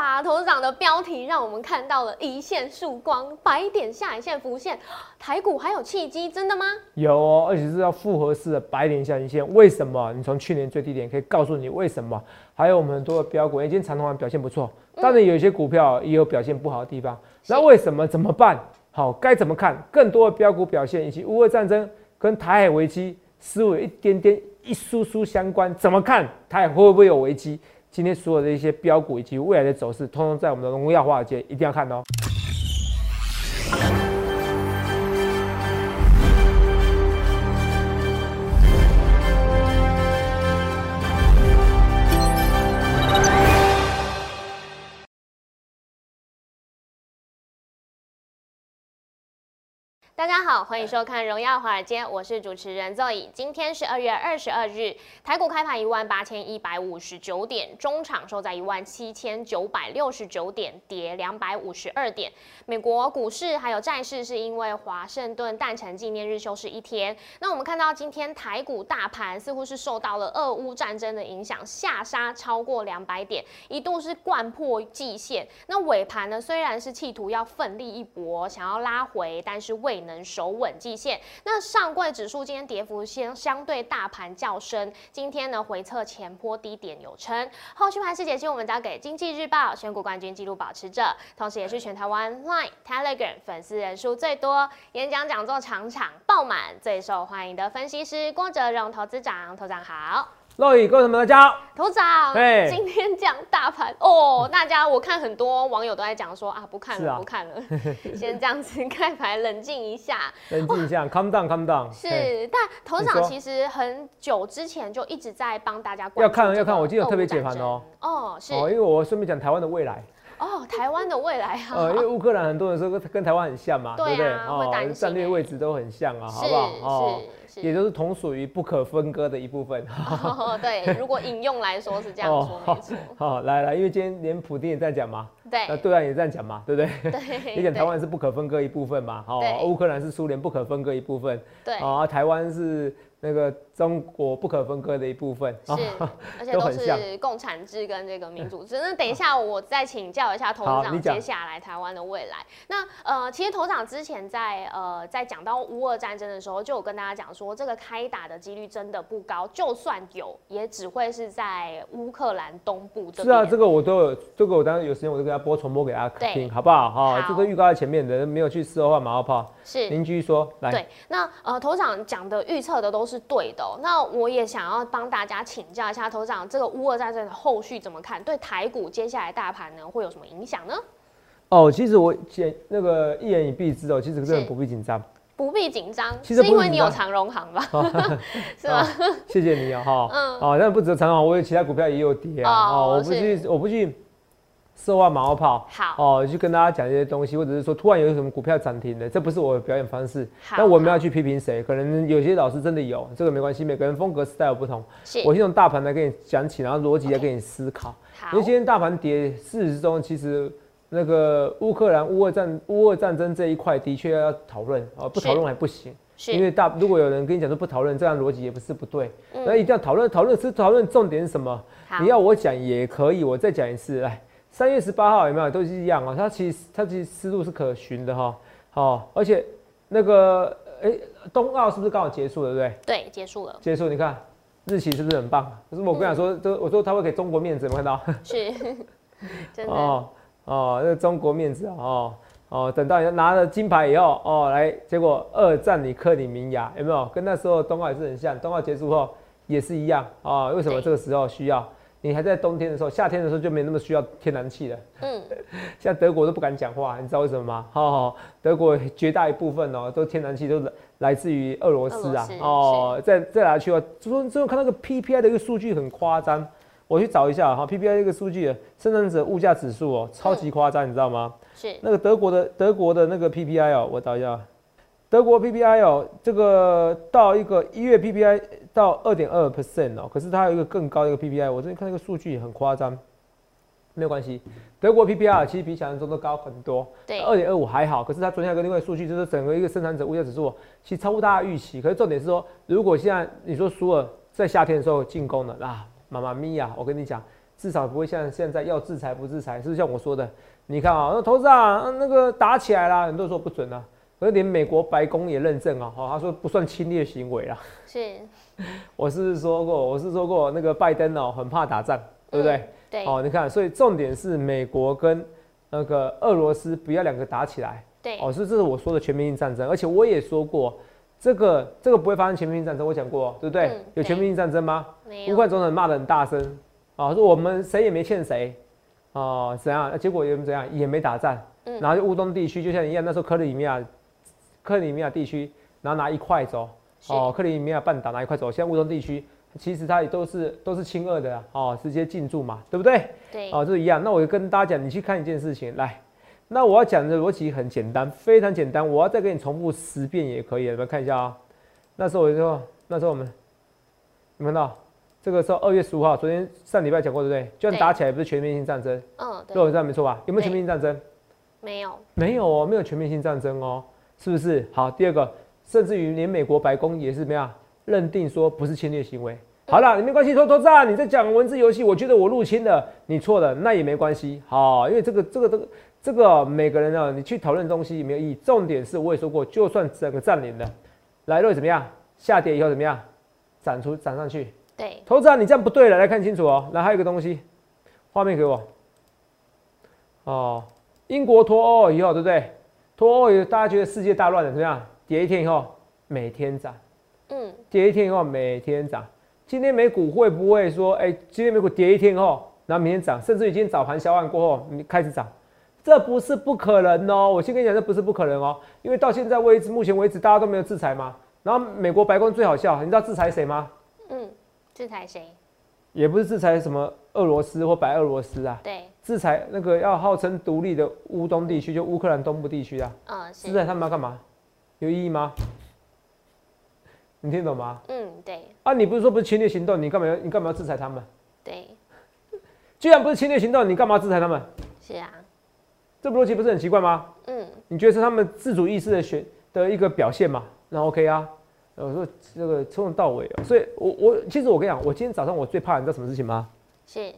哇，头长的标题让我们看到了一线曙光，白点下影线浮现，台股还有契机，真的吗？有哦，而且是要复合式的白点下影线。为什么？你从去年最低点可以告诉你为什么？还有我们很多的标股，今天长虹表现不错，当然有一些股票也有表现不好的地方。那为什么？怎么办？好，该怎么看？更多的标股表现以及乌俄战争跟台海危机似乎有一点点一疏疏相关，怎么看？台海会不会有危机？今天所有的一些标股以及未来的走势，通通在我们的荣耀华尔街一定要看哦。大家好，欢迎收看《荣耀华尔街》，我是主持人 Zoe。今天是二月二十二日，台股开盘一万八千一百五十九点，中场收在一万七千九百六十九点，跌两百五十二点。美国股市还有债市是因为华盛顿诞辰纪念日休市一天。那我们看到今天台股大盘似乎是受到了俄乌战争的影响，下杀超过两百点，一度是贯破季线。那尾盘呢，虽然是企图要奋力一搏，想要拉回，但是未能。能守稳季线。那上柜指数今天跌幅先相对大盘较深，今天呢回测前坡低点有撑。后续盘势解析我们交给经济日报选股冠军纪录保持者，同时也是全台湾 Line Telegram 粉丝人数最多、演讲讲座场场爆满、最受欢迎的分析师郭哲荣投资长，投长好。各位观众们，大家好，头长，今天讲大盘。哦，大家我看很多网友都在讲说啊，不看了，不看了，先这样子开牌，冷静一下，冷静一下，calm down，calm down。是，但头长其实很久之前就一直在帮大家要看要看，我今天有特别解盘哦，哦，是，哦，因为我顺便讲台湾的未来，哦，台湾的未来啊，呃，因为乌克兰很多人说跟台湾很像嘛，对不对？哦，战略位置都很像啊，好不好？哦。也就是同属于不可分割的一部分。对，如果引用来说是这样说，没错。好，来来，因为今天连普丁也在讲嘛，对，那对岸也在讲嘛，对不对？对。你讲台湾是不可分割一部分嘛？好，乌克兰是苏联不可分割一部分。对。啊，台湾是。那个中国不可分割的一部分，是，而且都是共产制跟这个民主制。那等一下我再请教一下头长，接下来台湾的未来。那呃，其实头长之前在呃在讲到乌俄战争的时候，就有跟大家讲说，这个开打的几率真的不高，就算有，也只会是在乌克兰东部这。是啊，这个我都有，这个我当时有时间我就给他播重播给大家听，好不好？哈，这个预告在前面的，没有去事后换马后炮。是，您继续说，来。对，那呃，头长讲的预测的都是对的。那我也想要帮大家请教一下，头长，这个乌俄战争的后续怎么看？对台股接下来大盘呢，会有什么影响呢？哦，其实我简那个一言以蔽之哦，其实真的不必紧张，不必紧张，是因为你有长荣行 吧？是吗？谢谢你啊，哈，嗯，哦，但不止长荣，我有其他股票也有跌啊，哦，我不去，我不去。色话马后炮，好哦，去跟大家讲这些东西，或者是说突然有什么股票涨停的，这不是我的表演方式。那我们要去批评谁？可能有些老师真的有，这个没关系，每个人风格 style 不同。我先从大盘来跟你讲起，然后逻辑来跟你思考。因为今天大盘跌，事实中其实那个乌克兰乌俄战乌俄战争这一块的确要讨论啊，不讨论还不行。因为大如果有人跟你讲说不讨论，这样逻辑也不是不对。那一定要讨论，讨论是讨论重点是什么？你要我讲也可以，我再讲一次来。三月十八号有没有都是一样啊？它其实它其实思路是可循的哈。好，而且那个哎，冬奥是不是刚好结束了？对不对？对，结束了。结束，你看日期是不是很棒？可是我跟你讲说，这我说他会给中国面子，有没有看到？是，真的。哦哦，那中国面子哦哦，等到拿了金牌以后哦，来，结果二战你克里米亚有没有？跟那时候冬奥也是很像，冬奥结束后也是一样啊。为什么这个时候需要？你还在冬天的时候，夏天的时候就没那么需要天然气了。嗯，像德国都不敢讲话，你知道为什么吗？哦，德国绝大一部分哦，都天然气都来自于俄罗斯啊。哦，再再来去哦，最后最后看那个 PPI 的一个数据很夸张，我去找一下哈，PPI 这个数据，生产者物价指数哦，超级夸张，你知道吗？是那个德国的德国的那个 PPI 哦，我找一下。德国 PPI 哦，这个到一个一月 PPI 到二点二 percent 哦，可是它有一个更高的一个 PPI，我这边看那个数据很夸张，没有关系，德国 PPI 其实比想象中都高很多，对，二点二五还好，可是它昨天有个另外数据，就是整个一个生产者物价指数其实超乎大家预期，可是重点是说，如果现在你说苏尔在夏天的时候进攻了啊，妈妈咪呀，我跟你讲。至少不会像现在要制裁不制裁，是不是像我说的？你看啊，那投资啊，那个打起来了，很多人说不准啊，而连美国白宫也认证啊，哈，他说不算侵略行为啦。是，我是说过，我是说过，那个拜登哦，很怕打仗，对不对？对。哦，你看，所以重点是美国跟那个俄罗斯不要两个打起来。对。哦，是这是我说的全面性战争，而且我也说过，这个这个不会发生全面性战争，我讲过，对不对？有全面性战争吗？没有。乌克兰总统骂的很大声。啊，说我们谁也没欠谁，哦，怎样？结果也怎样？也没打战，然后就乌东地区就像一样，那时候克里米亚，克里米亚地区，然后拿一块走，哦，克里米亚半岛拿一块走，现在乌东地区其实它也都是都是亲俄的，哦，直接进驻嘛，对不对？对，哦，这一样。那我就跟大家讲，你去看一件事情，来，那我要讲的逻辑很简单，非常简单，我要再给你重复十遍也可以，你们看一下啊。那时候我就说，那时候我们，你看到？这个时候二月十五号，昨天上礼拜讲过，对不对？就算打起来，不是全面性战争。嗯，对，这样没错吧？有没有全面性战争？没有，没有哦，没有全面性战争哦，是不是？好，第二个，甚至于连美国白宫也是怎么样认定说不是侵略行为。好了，你没关系，偷偷炸，你在讲文字游戏，我觉得我入侵了，你错了，那也没关系。好，因为这个这个这个这个每个人呢，你去讨论东西没有意义。重点是我也说过，就算整个占领了，来了怎么样？下跌以后怎么样？涨出涨上去。对，投资啊，你这样不对了，来看清楚哦。来，还有一个东西，画面给我。哦，英国脱欧以后，对不对？脱欧以后，大家觉得世界大乱了，怎么样？跌一天以后，每天涨。嗯。跌一天以后，每天涨。今天美股会不会说，哎，今天美股跌一天后，然后明天涨，甚至于今天早盘消完过后，你开始涨？这不是不可能哦。我先跟你讲，这不是不可能哦，因为到现在为止，目前为止大家都没有制裁嘛。然后美国白宫最好笑，你知道制裁谁吗？嗯。制裁谁？也不是制裁什么俄罗斯或白俄罗斯啊。对，制裁那个要号称独立的乌东地区，就乌克兰东部地区啊。嗯，制裁他们要干嘛？有意义吗？你听懂吗？嗯，对。啊，你不是说不是侵略行动？你干嘛要你干嘛要制裁他们？对。既然不是侵略行动，你干嘛制裁他们？是啊。这逻辑不是很奇怪吗？嗯。你觉得是他们自主意识的选的一个表现嘛？那 OK 啊。我说这个从头到尾啊，所以我我其实我跟你讲，我今天早上我最怕你知道什么事情吗？是，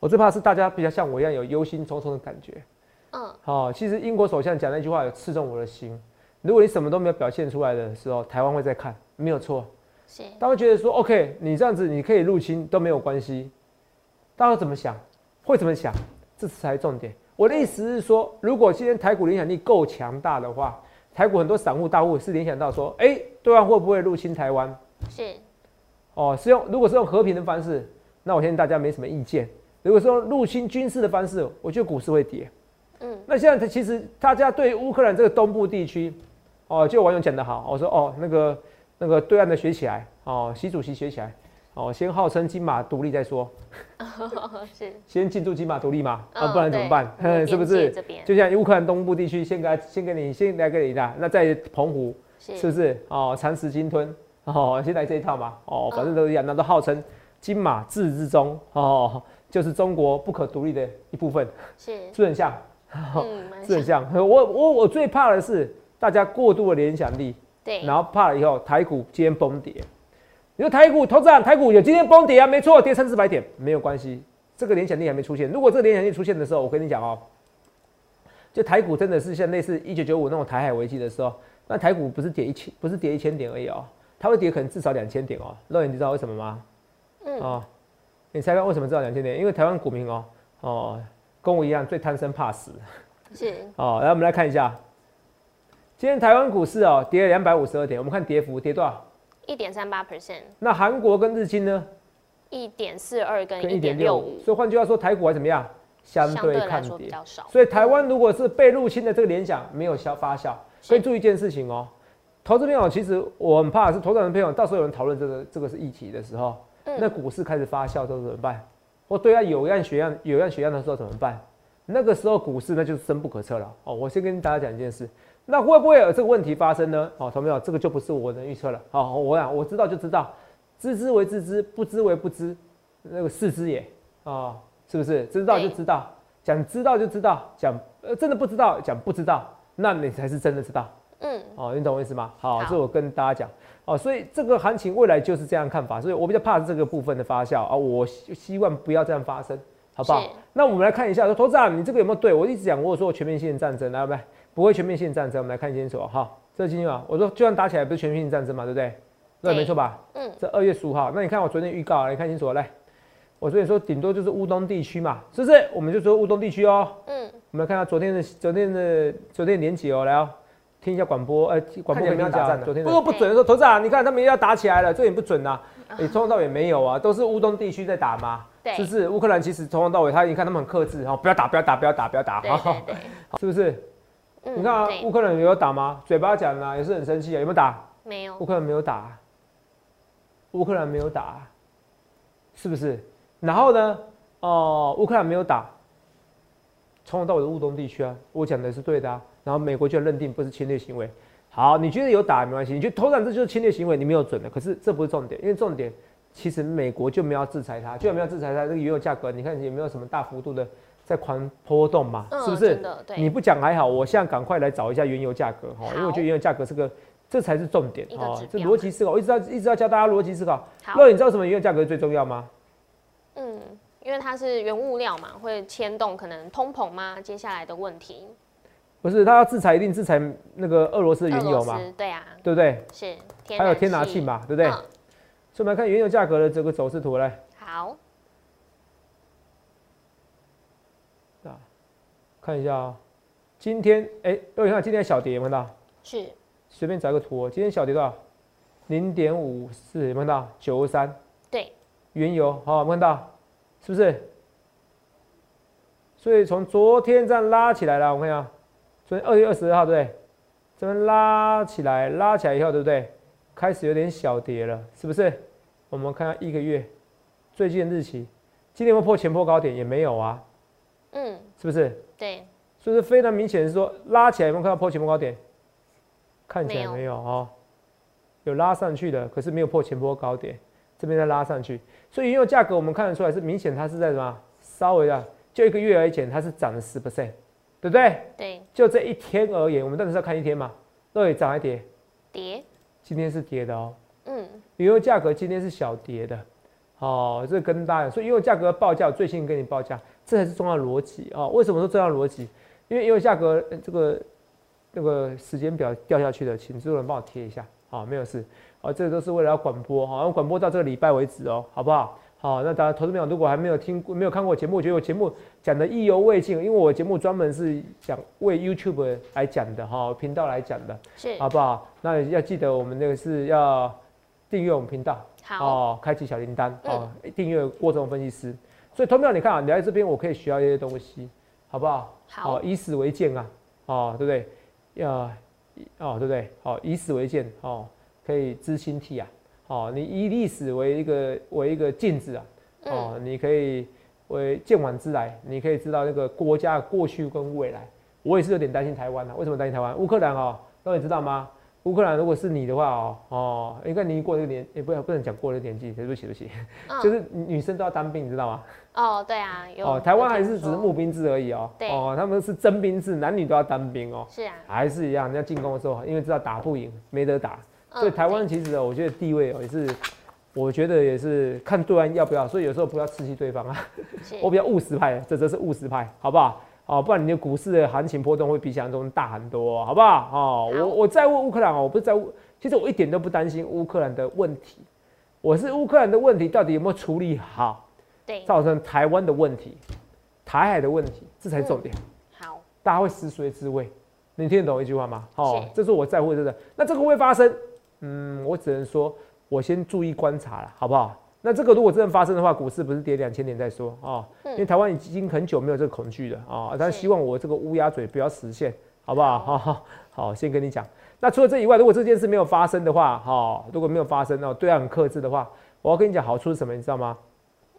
我最怕是大家比较像我一样有忧心忡忡的感觉。嗯，好，其实英国首相讲那句话有刺中我的心。如果你什么都没有表现出来的时候，台湾会在看，没有错。是，他会觉得说 OK，你这样子你可以入侵都没有关系。大家怎么想？会怎么想？这才是重点。我的意思是说，如果今天台股影响力够强大的话。台股很多散户大户是联想到说，哎，对方会不会入侵台湾？是，哦，是用如果是用和平的方式，那我相信大家没什么意见。如果说入侵军事的方式，我觉得股市会跌。嗯，那现在其实大家对乌克兰这个东部地区，哦，就网友讲的好，我说哦，那个那个对岸的学起来，哦，习主席学起来。哦，先号称金马独立再说，是 先进驻金马独立嘛？啊，不然怎么办？是不是？就像乌克兰东部地区，先给他，先给你，先来给你的，那在澎湖，是不是？哦，蚕食鲸吞，哦，先来这一套嘛？哦，反正都一样，那都号称金马治之中，哦，就是中国不可独立的一部分，是，是很像，是很像。我我我最怕的是大家过度的联想力，对，然后怕了以后台股今天崩跌。你说台股投资啊，台股有今天崩跌啊，没错，跌三四百点没有关系，这个联想力还没出现。如果这个联想力出现的时候，我跟你讲哦，就台股真的是像类似一九九五那种台海危机的时候，那台股不是跌一千，不是跌一千点而已哦，它会跌可能至少两千点哦。肉眼你知道为什么吗？嗯哦，你猜看为什么知道两千点？因为台湾股民哦哦跟我一样最贪生怕死。是 哦，来我们来看一下，今天台湾股市哦跌了两百五十二点，我们看跌幅跌多少？一点三八 percent，那韩国跟日经呢？一点四二跟一点六五，所以换句话说，台股还怎么样？相对看跌比较少。所以台湾如果是被入侵的这个联想没有消发酵，所以注意一件事情哦。投资朋友，其实我很怕是投资人朋友，到时候有人讨论这个这个是议题的时候，那股市开始发酵之后怎么办？或对啊有样学样有样学样的时候怎么办？那个时候股市那就是深不可测了哦。我先跟大家讲一件事。那会不会有这个问题发生呢？哦，同学们，这个就不是我能预测了。好，我讲我知道就知道，知之为知之，不知为不知，那个是知也啊，是不是？知道就知道，讲知道就知道，讲呃真的不知道讲不知道，那你才是真的知道。嗯，哦，你懂我意思吗？好，这我跟大家讲哦，所以这个行情未来就是这样看法，所以我比较怕这个部分的发酵啊，我希望不要这样发生。好不好？那我们来看一下，说投资啊，你这个有没有对？我一直讲，我说全面性战争，来不来？不会全面性战争，我们来看清楚哈。这今天啊，我说就算打起来，不是全面性战争嘛，对不对？对，没错吧？嗯。这二月十五号，那你看我昨天预告，你看清楚来。我昨天说顶多就是乌东地区嘛，是不是？我们就说乌东地区哦。嗯。我们来看下昨天的昨天的昨天年几哦，来哦，听一下广播，呃，广播跟你讲，昨天不说不准的说，头子啊，你看他们要打起来了，这也不准呐。你从头到尾没有啊，都是乌东地区在打嘛。对。是不是？乌克兰其实从头到尾，他你看他们很克制，哈，不要打，不要打，不要打，不要打，哈，是不是？你看啊，乌克兰有有打吗？嘴巴讲啊，也是很生气啊，有没有打？没有。乌克兰没有打。乌克兰没有打，是不是？然后呢？哦，乌克兰没有打，从头到尾的乌东地区啊，我讲的是对的啊。然后美国就认定不是侵略行为。好，你觉得有打没关系，你觉得投产这就是侵略行为，你没有准的。可是这不是重点，因为重点其实美国就没有制裁它，就没有制裁它。这个原油价格，你看有没有什么大幅度的在狂波动嘛？是不是？你不讲还好，我现在赶快来找一下原油价格哈，因为我觉得原油价格是个，这才是重点哦。这逻辑思考，我一直要一直要教大家逻辑思考。那你知道什么原油价格最重要吗？嗯。因为它是原物料嘛，会牵动可能通膨吗？接下来的问题不是，他要制裁一定制裁那个俄罗斯的原油嘛？对啊，对不对？是，还有天然气嘛，对不对？所以我们来看原油价格的这个走势图来。好，啊，看一下啊，今天哎，各位看今天小跌有没有看到？是，随便找一个图，今天小跌多少？零点五四有没有到？九十三。对，原油好，有没有看到？是不是？所以从昨天这样拉起来了，我看一下，二月二十二号，对不对？这边拉起来，拉起来以后，对不对？开始有点小跌了，是不是？我们看下一个月最近日期，今天有没有破前波高点？也没有啊。嗯，是不是？对。所以非常明显是说拉起来有没有看到破前波高点？看起来没有哦，有拉上去的，可是没有破前波高点。这边再拉上去，所以原油价格我们看得出来是明显它是在什么？稍微的，就一个月而言，它是涨了十 percent，对不对？对。就这一天而言，我们当时是要看一天嘛？对，涨还跌？跌。今天是跌的哦。嗯。原油价格今天是小跌的，哦，这跟大家所以原油价格报价我最新跟你报价，这才是重要逻辑啊。为什么说重要逻辑？因为原油价格这个那个时间表掉下去的，请制作人帮我贴一下啊，没有事。啊，这个都是为了要广播好，要广播到这个礼拜为止哦，好不好？好，那大家投资朋友如果还没有听过、没有看过节目，我觉得我节目讲的意犹未尽，因为我节目专门是讲为 YouTube 来讲的哈，频道来讲的，是好不好？那要记得我们那个是要订阅我们频道，好哦，开启小铃铛哦，订阅郭总分析师。所以投票你看啊，你来这边我可以学到一些东西，好不好？好，以史为鉴啊，哦，对不对？要哦，对不对？好，以史为鉴哦。可以知兴替啊，哦，你以历史为一个为一个镜子啊，哦，你可以为见往知来，你可以知道那个国家的过去跟未来。我也是有点担心台湾啊，为什么担心台湾？乌克兰哦，那你知道吗？乌克兰如果是你的话哦，哦，应该你过这个年，也不要不能讲过这个年纪，对不起对不起，就是女生都要当兵，你知道吗？哦，对啊，哦，台湾还是只是募兵制而已哦，对，哦，他们是征兵制，男女都要当兵哦，是啊，还是一样，人家进攻的时候，因为知道打不赢，没得打。所以台湾其实我觉得地位哦也是，我觉得也是看对方要不要，所以有时候不要刺激对方啊。我比较务实派，这则是务实派，好不好？哦，不然你的股市的行情波动会比想象中大很多，好不好？哦，我我在问乌克兰哦，我不是在乎，其实我一点都不担心乌克兰的问题，我是乌克兰的问题到底有没有处理好，对，造成台湾的问题，台海的问题，这才是重点。好，大家会食髓知味，你听得懂一句话吗？哦，这是我在乎的，那这个会发生？嗯，我只能说，我先注意观察了，好不好？那这个如果真的发生的话，股市不是跌两千点再说啊？因为台湾已经很久没有这个恐惧了啊。但希望我这个乌鸦嘴不要实现，好不好？好，好，先跟你讲。那除了这以外，如果这件事没有发生的话，哈，如果没有发生哦，对岸很克制的话，我要跟你讲好处是什么，你知道吗？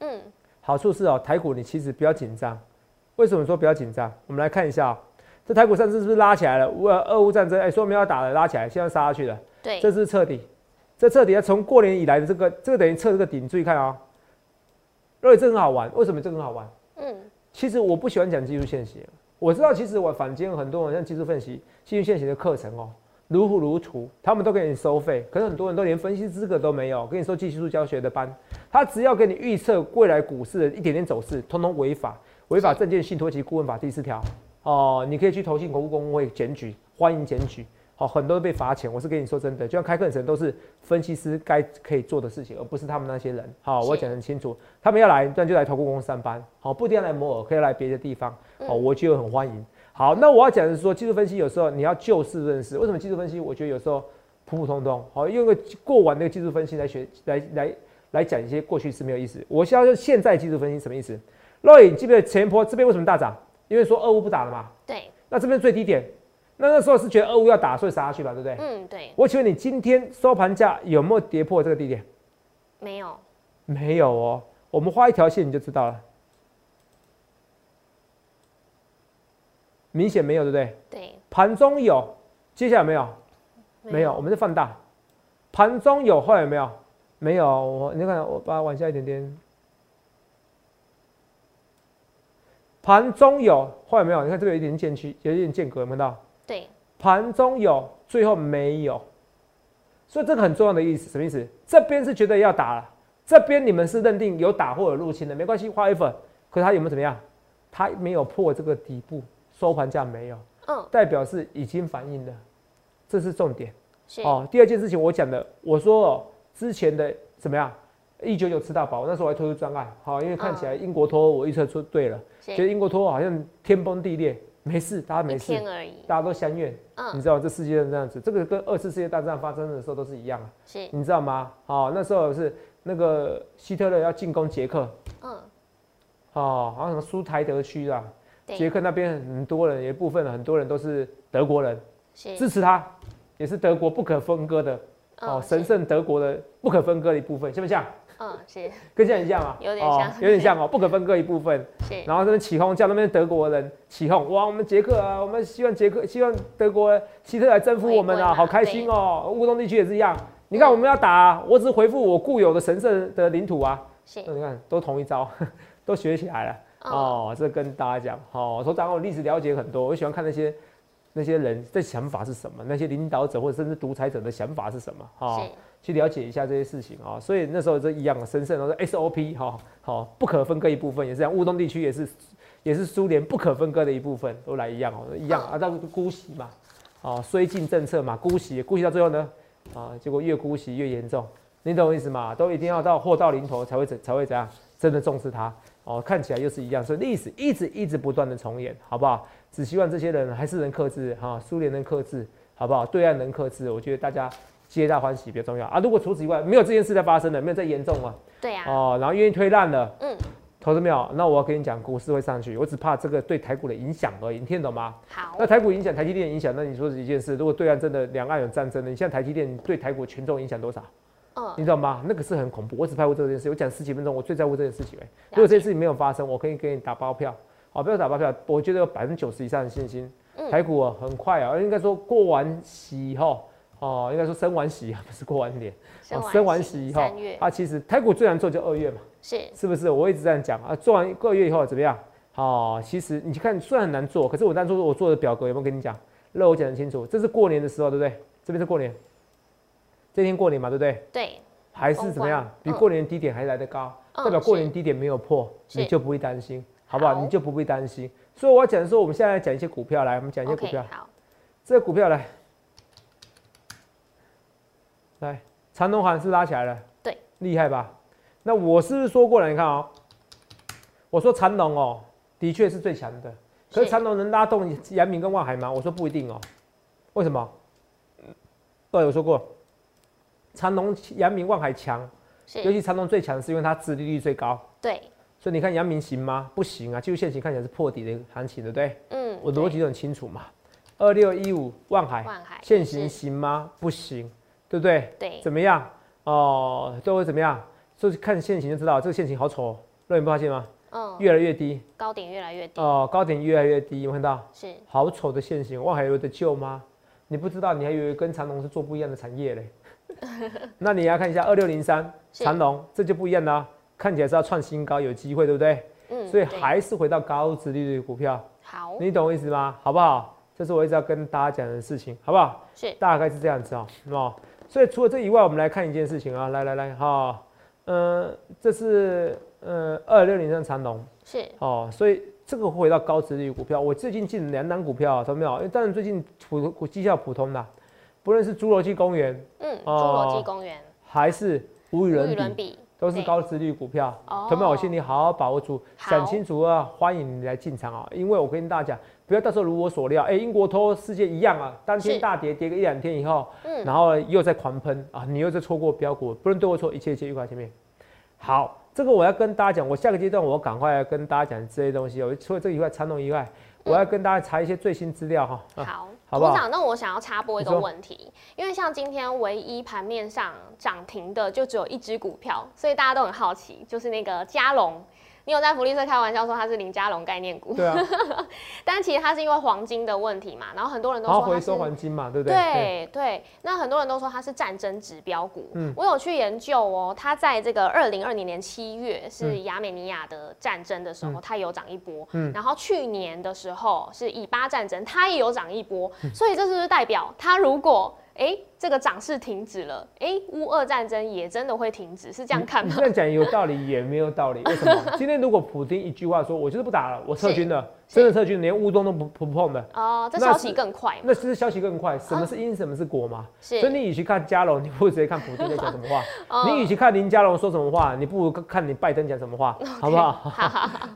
嗯，好处是哦，台股你其实不要紧张。为什么说不要紧张？我们来看一下，这台股上次是不是拉起来了？乌俄乌战争，哎，说明要打了，拉起来，现在杀下去了。对，这是彻底，这彻底啊！从过年以来的这个，这个等于测这个顶，注意看啊。而且这很好玩，为什么这很好玩？嗯，其实我不喜欢讲技术线型，我知道其实我坊间很多人像技术分析、技术线型的课程哦，如火如荼，他们都给你收费，可是很多人都连分析资格都没有，跟你说技术教学的班，他只要给你预测未来股市的一点点走势，通通违法，违法证券信托及顾问法第四条哦，你可以去投信国务公会检举，欢迎检举。好，很多被罚钱。我是跟你说真的，就像开课程都是分析师该可以做的事情，而不是他们那些人。好，我讲很清楚，他们要来，那就来投顾公司上班。好，不一定要来摩尔，可以来别的地方。好，我就很欢迎。好，那我要讲的是说，技术分析有时候你要就事论事。为什么技术分析？我觉得有时候普普通通。好，用个过往那个技术分析来学，来来来讲一些过去是没有意思。我现在说现在技术分析什么意思？若隐记不记得前坡这边为什么大涨？因为说二五不打了嘛。对。那这边最低点。那那时候是觉得二五要打，所以杀下去吧，对不对？嗯，对。我请问你，今天收盘价有没有跌破这个低点？没有，没有哦。我们画一条线你就知道了，明显没有，对不对？对。盘中有，接下来没有？没有。我们是放大，盘中有，后来有没有？没有。我你看，我把它往下一点点。盘中有，后来没有？你看这个有一点间区，有一点间隔，有没有到？对，盘中有，最后没有，所以这个很重要的意思，什么意思？这边是觉得要打了，这边你们是认定有打或有入侵的，没关系，花一粉。可是它有没有怎么样？它没有破这个底部，收盘价没有，嗯，代表是已经反应了，这是重点。哦，第二件事情我讲的，我说哦，之前的怎么样？一九九吃到饱，那时候我还推出专案，好，因为看起来英国脱我预测出对了，觉得英国脱好像天崩地裂。没事，大家没事，大家都相愿。嗯，你知道这世界是这样子，这个跟二次世界大战发生的时候都是一样啊。是，你知道吗？哦，那时候是那个希特勒要进攻捷克。嗯。哦，好像什么苏台德区啊，捷克那边很多人，有一部分很多人都是德国人，支持他，也是德国不可分割的哦，神圣德国的不可分割的一部分，像不像？嗯，是跟现在一样吗？有点像，有点像哦，不可分割一部分。是，然后这边起哄，叫那边德国人起哄，哇，我们捷克啊，我们希望捷克，希望德国希特来征服我们啊，好开心哦。乌东地区也是一样，你看我们要打，我只回复我固有的神圣的领土啊。是，你看都同一招，都学起来了。哦，这跟大家讲，哦，说当我历史了解很多，我喜欢看那些那些人的想法是什么，那些领导者或者甚至独裁者的想法是什么，哈。去了解一下这些事情啊，所以那时候这一样神圣都是 SOP 哈，好不可分割一部分，也是这样。乌东地区也是，也是苏联不可分割的一部分，都来一样哦，一样啊，到姑息嘛，哦，绥靖政策嘛，姑息，姑息到最后呢，啊，结果越姑息越严重，你懂我意思吗？都一定要到货到临头才会怎才会怎样，真的重视它哦，看起来又是一样，所以历史一直一直不断的重演，好不好？只希望这些人还是能克制哈，苏联能克制，好不好？对岸能克制，我觉得大家。皆大欢喜比较重要啊！如果除此以外没有这件事在发生的，没有再严重了，对呀，哦，然后愿意推烂了，嗯，投资没有？那我要跟你讲，股市会上去，我只怕这个对台股的影响而已，你听得懂吗？好，那台股影响台积电影响，那你说是一件事。如果对岸真的两岸有战争的，你像台积电对台股权重影响多少？嗯，你知道吗？那个是很恐怖。我只怕过这件事，我讲十几分钟，我最在乎这件事情。哎，如果这件事情没有发生，我可以给你打包票，好，不要打包票，我觉得有百分之九十以上的信心，台股很快啊，应该说过完洗以后。哦，应该说升完息啊，不是过完年。哦，升完息以后，啊，其实台股最难做就二月嘛。是，是不是？我一直这样讲啊，做完一个月以后怎么样？哦，其实你看，虽然很难做，可是我当初我做的表格有没有跟你讲？那我讲的清楚，这是过年的时候，对不对？这边是过年，这天过年嘛，对不对？对。还是怎么样？比过年低点还来得高，代表过年低点没有破，你就不会担心，好不好？你就不会担心。所以我要讲的说，我们现在讲一些股票来，我们讲一些股票。好。这个股票来。来，长隆行是拉起来了，对，厉害吧？那我是不是说过了？你看哦，我说长隆哦，的确是最强的。可是长隆能拉动阳明跟万海吗？我说不一定哦。为什么？对，我说过，长隆、阳明、万海强，尤其长隆最强是因为它殖利率最高。对。所以你看阳明行吗？不行啊，技术线型看起来是破底的行情，对不对？嗯。我逻辑都很清楚嘛。二六一五万海，万海现行行吗？不行。对不对？对，怎么样？哦，都会怎么样？就是看线形就知道，这个线形好丑，那你不发现吗？嗯，越来越低，高点越来越低。哦，高点越来越低，有看到？是，好丑的线形，我还有的救吗？你不知道，你还以为跟长隆是做不一样的产业嘞？那你要看一下二六零三长隆，这就不一样啦，看起来是要创新高，有机会，对不对？嗯，所以还是回到高值利率股票。好，你懂我意思吗？好不好？这是我一直要跟大家讲的事情，好不好？是，大概是这样子啊，哦。所以除了这以外，我们来看一件事情啊，来来来，哈，呃，这是呃二六零三长龙，是，哦，所以这个回到高值率股票，我最近进两档股票，有没有？因为当然最近普绩效普通的，不论是侏罗纪公园，嗯，侏罗纪公园，还是无与伦比。都是高值率股票，同学们，我请你好好把握住，想清楚啊，欢迎你来进场啊！因为我跟大家讲，不要到时候如我所料，哎，英国脱世界一样啊，当天大跌，跌个一两天以后，嗯，然后又在狂喷啊，你又在错过标股，不能对我错，一切一切愉快，前面好，这个我要跟大家讲，我下个阶段我赶快跟大家讲这些东西我，除了这以外，长龙以外。我要跟大家查一些最新资料哈。好，好不好？那我想要插播一个问题，因为像今天唯一盘面上涨停的就只有一只股票，所以大家都很好奇，就是那个嘉龙。你有在福利社开玩笑说它是林家龙概念股，对啊，但其实它是因为黄金的问题嘛，然后很多人都说回收黄金嘛，对不对？对对，那很多人都说它是战争指标股。嗯，我有去研究哦，它在这个二零二零年七月是亚美尼亚的战争的时候，它有涨一波。嗯，然后去年的时候是以巴战争，它也有涨一波。所以这是不是代表它如果？哎，这个涨势停止了。哎，乌俄战争也真的会停止，是这样看吗？这样讲有道理，也没有道理。为什么？今天如果普京一句话说，我就是不打了，我撤军了，真的撤军，连乌东都不不碰的。哦，这消息更快。那是消息更快。什么是因？什么是果嘛？是。所以你与其看加龙，你不如直接看普京在讲什么话。你与其看林加龙说什么话，你不如看你拜登讲什么话，好不好？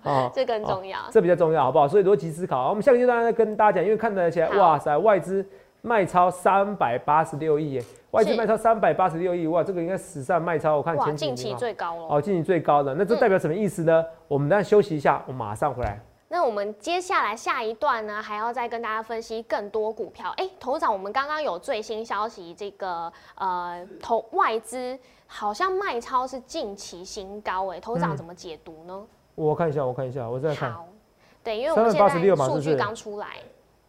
好，这更重要。这比较重要，好不好？所以逻辑思考。我们下个阶段再跟大家讲，因为看得起来，哇塞，外资。卖超三百八十六亿耶，外资卖超三百八十六亿，哇，这个应该史上卖超，我看前近期最高了。哦，近期最高的，那这代表什么意思呢？我们等下休息一下，我马上回来。那我们接下来下一段呢，还要再跟大家分析更多股票。哎，头长，我们刚刚有最新消息，这个呃，投外资好像卖超是近期新高，哎，头长怎么解读呢？我看一下，我看一下，我再看。好，对，因为我们现在数据刚出来。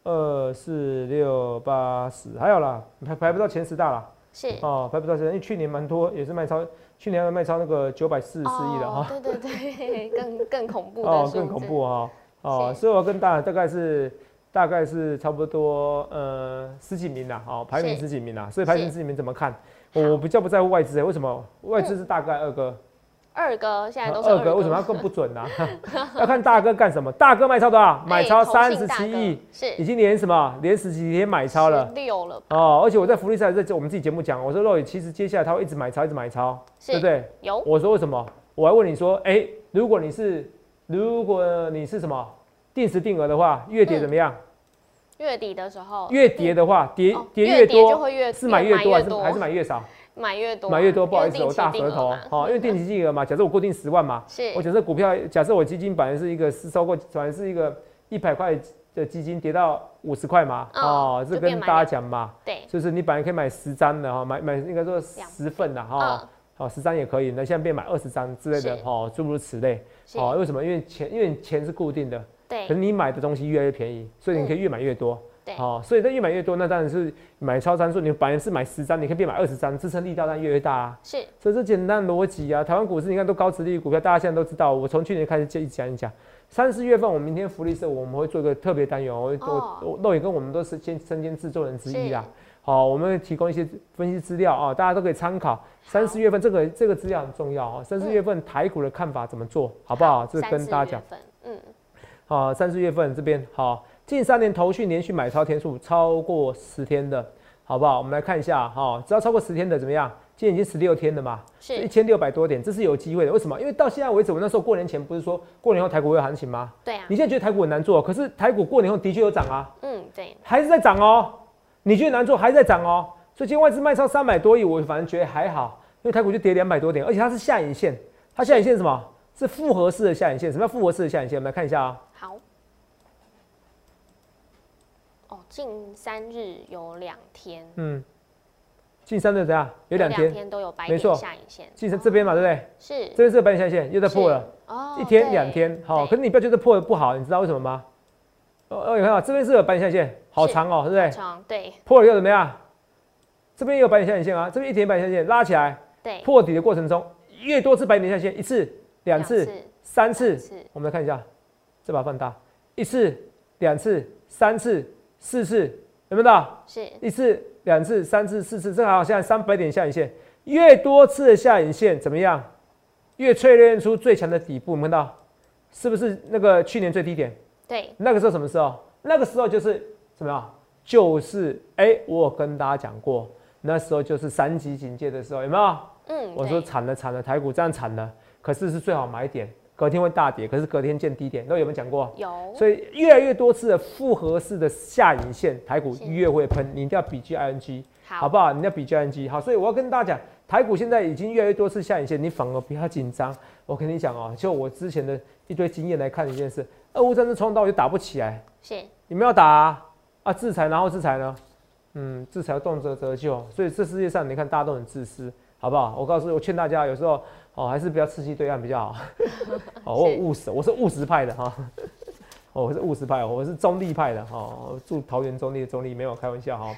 二四六八十，还有啦，排排不到前十大啦。是哦，排不到前，因为去年蛮多，也是卖超，去年卖超那个九百四十四亿的哈。对对对，更 更恐怖哦，更恐怖哈。哦，所以我更大大概是大概是差不多呃十几名啦，哦，排名十几名啦。所以排名十几名怎么看？我比较不在乎外资，为什么？外资是大概二哥。二哥现在都是二哥，为什么要更不准呢？要看大哥干什么？大哥卖超多少？买超三十七亿，是已经连什么？连十几天买超了六了哦。而且我在福利赛在我们自己节目讲，我说肉宇其实接下来他会一直买超，一直买超，对不对？有。我说为什么？我还问你说，哎，如果你是如果你是什么定时定额的话，月底怎么样？月底的时候，月跌的话，跌跌越多是买越多还是还是买越少？买越多，买越多，不好意思，我大舌头，好，因为定期金额嘛，假设我固定十万嘛，是，我假设股票，假设我基金本来是一个是超过，本来是一个一百块的基金跌到五十块嘛，哦，这跟大家讲嘛，对，就是你本来可以买十张的哈，买买应该说十份的哈，好，十张也可以，那现在变买二十张之类的，哈，诸如此类，好，为什么？因为钱，因为钱是固定的，对，可是你买的东西越来越便宜，所以你可以越买越多。好，所以它越买越多，那当然是买超张数。你本来是买十张，你可以变买二十张，支撑力道当然越越大啊。是，所以这简单逻辑啊。台湾股市你看都高值率股票，大家现在都知道。我从去年开始就一讲一讲。三四月份，我明天福利社我们会做一个特别单元，我我乐也跟我们都是先身兼制作人之一啦。好，我们会提供一些分析资料啊，大家都可以参考。三四月份这个这个资料很重要啊。三四月份台股的看法怎么做好不好？这跟大家讲。嗯。好，三四月份这边好。近三年投讯连续买超天数超过十天的，好不好？我们来看一下哈，只要超过十天的怎么样？今天已经十六天了嘛，是一千六百多点，这是有机会的。为什么？因为到现在为止，我那时候过年前不是说过年后台股会有行情吗？对啊。你现在觉得台股很难做，可是台股过年后的确有涨啊。嗯，对。还是在涨哦。你觉得难做，还是在涨哦。所以今天外资卖超三百多亿，我反正觉得还好，因为台股就跌两百多点，而且它是下影线，它下影线是什么？是复合式的下影线。什么叫复合式的下影线？我们来看一下啊。好。近三日有两天，嗯，近三日怎样？有两天都有白点下影线。近三这边嘛，对不对？是，这边是白点下影线，又在破了。哦，一天两天，好，可是你不要觉得破的不好，你知道为什么吗？哦哦，你看啊，这边是有白点下影线，好长哦，对不对？长，对。破了又怎么样？这边也有白点下影线啊，这边一天白点下影线拉起来，对。破底的过程中，越多次白点下影线，一次、两次、三次，我们来看一下，这把放大，一次、两次、三次。四次，有没有到？是一次、两次、三次、四次，正好现在三百点下影线，越多次的下影线怎么样？越淬炼出最强的底部，有看到？是不是那个去年最低点？对，那个时候什么时候？那个时候就是怎么样？就是哎，我跟大家讲过，那时候就是三级警戒的时候，有没有？嗯，我说惨了惨了，台股这样惨了，可是是最好买点。隔天会大跌，可是隔天见低点，那有没有讲过？有。所以越来越多次的复合式的下影线，台股越会喷，你一定要比 G I N G，好不好？你要比 G I N G，好。所以我要跟大家讲，台股现在已经越来越多次下影线，你反而不要紧张。我跟你讲哦，就我之前的一堆经验来看一件事，俄乌战争冲到就打不起来，是。你们要打啊？制裁，然后制裁呢？嗯，制裁动辄折旧，所以这世界上你看大家都很自私，好不好？我告诉我劝大家，有时候。哦，还是不要刺激对岸比较好。哦，我务实，我是务实派的哈。哦，我是务实派，我是中立派的哈。住桃园中立的中立，没有开玩笑哈。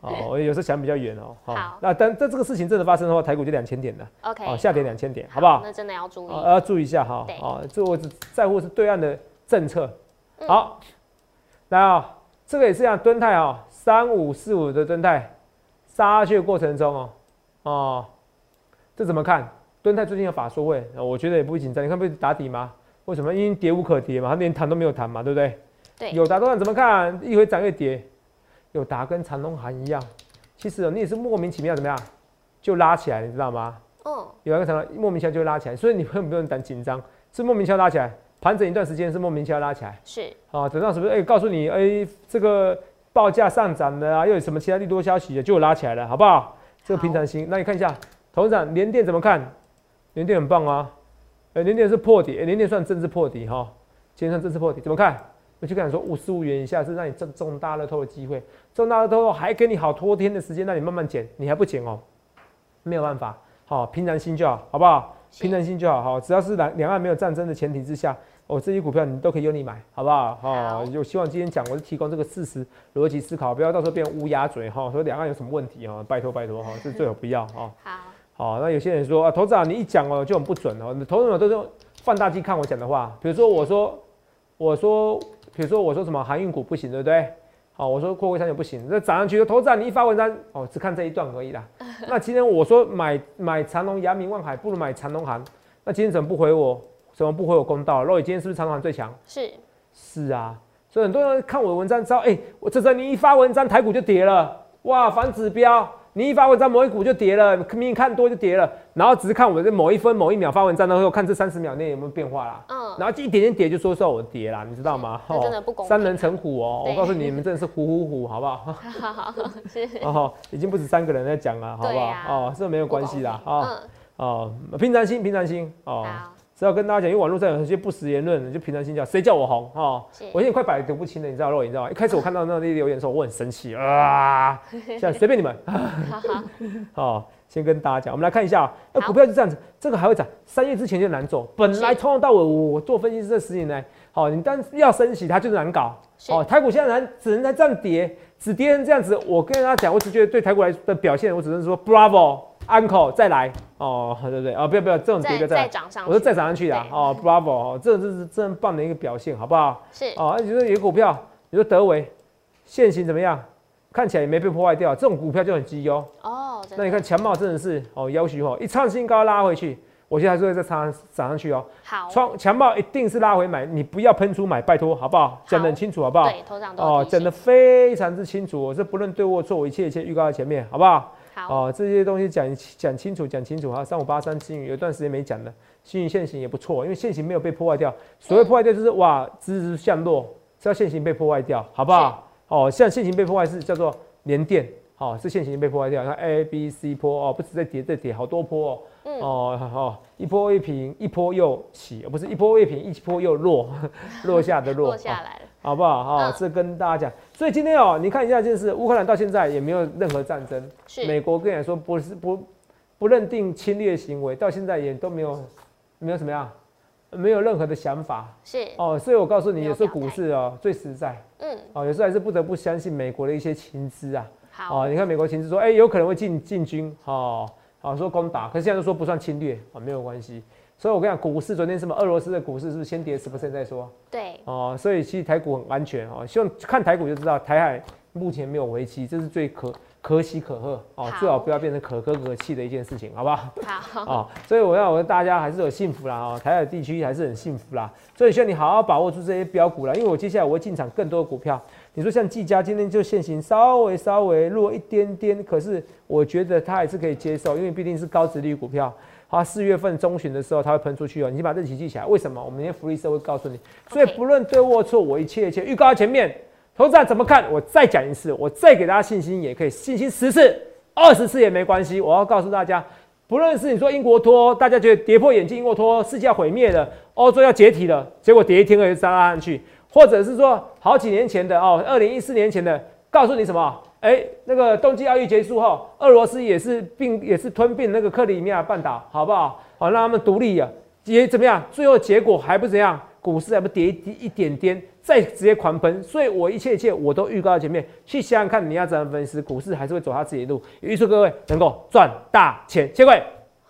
哦，我有时候想比较远哦。好。那但但这个事情真的发生的话，台股就两千点了。OK。哦，下跌两千点，好不好？那真的要注意。要注意一下哈。哦，这我只在乎是对岸的政策。好。来啊，这个也是一样，蹲泰啊，三五四五的蹲泰，杀下去过程中哦，哦，这怎么看？敦泰最近有法说会，我觉得也不会紧张。你看不是打底吗？为什么？因为跌无可跌嘛，它连谈都没有谈嘛，对不对？对。有达多怎么看？一回涨一跌，有达跟长隆行一样。其实你也是莫名其妙怎么样，就拉起来，你知道吗？哦。有一个长隆莫名其妙就拉起来，所以你不用不用担紧张，是莫名其妙拉起来，盘整一段时间是莫名其妙拉起来。是。啊，等到什么？哎，告诉你，哎，这个报价上涨了啊，又有什么其他利多消息，就拉起来了，好不好？这个平常心。那你看一下，董事长连电怎么看？连电很棒啊，哎，连电是破底，哎，连电算正式破底哈，今天算正式破底，怎么看？我就跟你说，五十五元以下是让你中中大乐透的机会，中大乐透还给你好多天的时间让你慢慢减，你还不减哦，没有办法，好，平常心就好，好不好？平常心就好，好，只要是两两岸没有战争的前提之下，哦，这些股票你都可以由你买，好不好？好，就希望今天讲我是提供这个事实逻辑思考，不要到时候变乌鸦嘴哈，说两岸有什么问题哈，拜托拜托哈，这最好不要哈。好。哦，那有些人说啊，投资啊，你一讲哦就很不准哦。投资者都是用放大镜看我讲的话，比如说我说，我说，比如说我说什么航运股不行，对不对？好，我说货柜三九不行，那涨上去，投资啊，你一发文章哦，只看这一段而已啦。那今天我说买买长隆、阳明、万海，不如买长隆行。那今天怎么不回我？怎么不回我公道？若雨今天是不是长隆行最强？是是啊，所以很多人看我的文章知道，哎，我这阵你一发文章，台股就跌了，哇，反指标。你一发文章，某一股就跌了，明明看多就跌了，然后只是看我的某一分某一秒发文章的时候，看这三十秒内有没有变化啦。嗯，然后就一点点跌就说是我跌啦，你知道吗？真的不公三人成虎哦，我告诉你，你们真的是虎虎虎，好不好？好好是。哦，已经不止三个人在讲了，好不好？哦，这没有关系啦，啊，哦，平常心，平常心，哦。是要跟大家讲，因为网络上有一些不实言论，就平常心讲，谁叫我红哦？我现在快百毒不侵了，你知道肉，你知道吗？一开始我看到那些留言的时候，我很生气啊！现在随便你们。好，先跟大家讲，我们来看一下，那股票就这样子，这个还会涨，三月之前就难做，本来从头到尾我做分析师这十年来，好，你但要升息它就是难搞，哦，台股现在难，只能在这样跌，只跌成这样子。我跟大家讲，我只觉得对台股来的表现，我只能说 Bravo。Uncle 再来哦，对不对啊，不要不要，这种跌个再涨上，我说再涨上去的哦，Bravo 哦，这这是真棒的一个表现，好不好？是哦，你说有股票，你说德维现行怎么样？看起来也没被破坏掉，这种股票就很绩优哦。那你看强茂真的是哦，要求哦，一创新高拉回去，我现在还是会再涨涨上去哦。好，创强茂一定是拉回买，你不要喷出买，拜托好不好？讲得很清楚好不好？对，头上都哦，讲得非常之清楚，我是不论对或错，我一切一切预告在前面，好不好？哦，这些东西讲讲清楚，讲清楚哈。三五八三金宇有段时间没讲的，金宇现行也不错，因为现行没有被破坏掉。所谓破坏掉就是哇，直直向落，是要现行被破坏掉，好不好？哦，像现行被破坏是叫做连电，好，是现行被破坏掉。看 A B C 坡哦，不止在跌，在跌好多坡哦。哦，好，一波未平，一波又起，而不是一波未平，一波又落，落下的落，落下来了。好不好？哈，这跟大家讲。所以今天哦，你看一下，就是乌克兰到现在也没有任何战争。是。美国跟你说不是不不认定侵略行为，到现在也都没有没有什么样，没有任何的想法。是。哦，所以我告诉你，有时候股市哦最实在。嗯。哦，有时候还是不得不相信美国的一些情资啊。好。哦，你看美国情资说，哎，有可能会进进军，哦，好说攻打，可是现在都说不算侵略，啊，没有关系。所以我跟你讲，股市昨天什么俄罗斯的股市是不是先跌十 percent 再说？对，哦，所以其实台股很安全哦，希望看台股就知道台海目前没有危机，这是最可。可喜可贺哦，最好不要变成可歌可泣的一件事情，好不好？好 哦，所以我要我跟大家还是有幸福啦哦，台海地区还是很幸福啦，所以希望你好好把握住这些标股啦，因为我接下来我会进场更多的股票。你说像技嘉今天就现行稍微稍微弱一点点，可是我觉得它还是可以接受，因为毕竟是高值率股票。好，四月份中旬的时候它会喷出去哦，你把日期记起来。为什么？我们今天福利社会告诉你，所以不论对或错，我一切一切预告在前面。投资者怎么看？我再讲一次，我再给大家信心，也可以信心十次、二十次也没关系。我要告诉大家，不论是你说英国脱，大家觉得跌破眼镜，英国脱，世界要毁灭了，欧洲要解体了，结果跌一天而已杀上去，或者是说好几年前的哦，二零一四年前的，告诉你什么？哎，那个冬季奥运结束后，俄罗斯也是并也是吞并那个克里米亚半岛，好不好？好，让他们独立啊，也怎么样？最后结果还不怎样，股市还不跌一一点点。再直接狂喷，所以我一切一切我都预告在前面，去想想看你要怎样分析，股市还是会走他自己的路，预祝各位能够赚大钱。谢谢各位，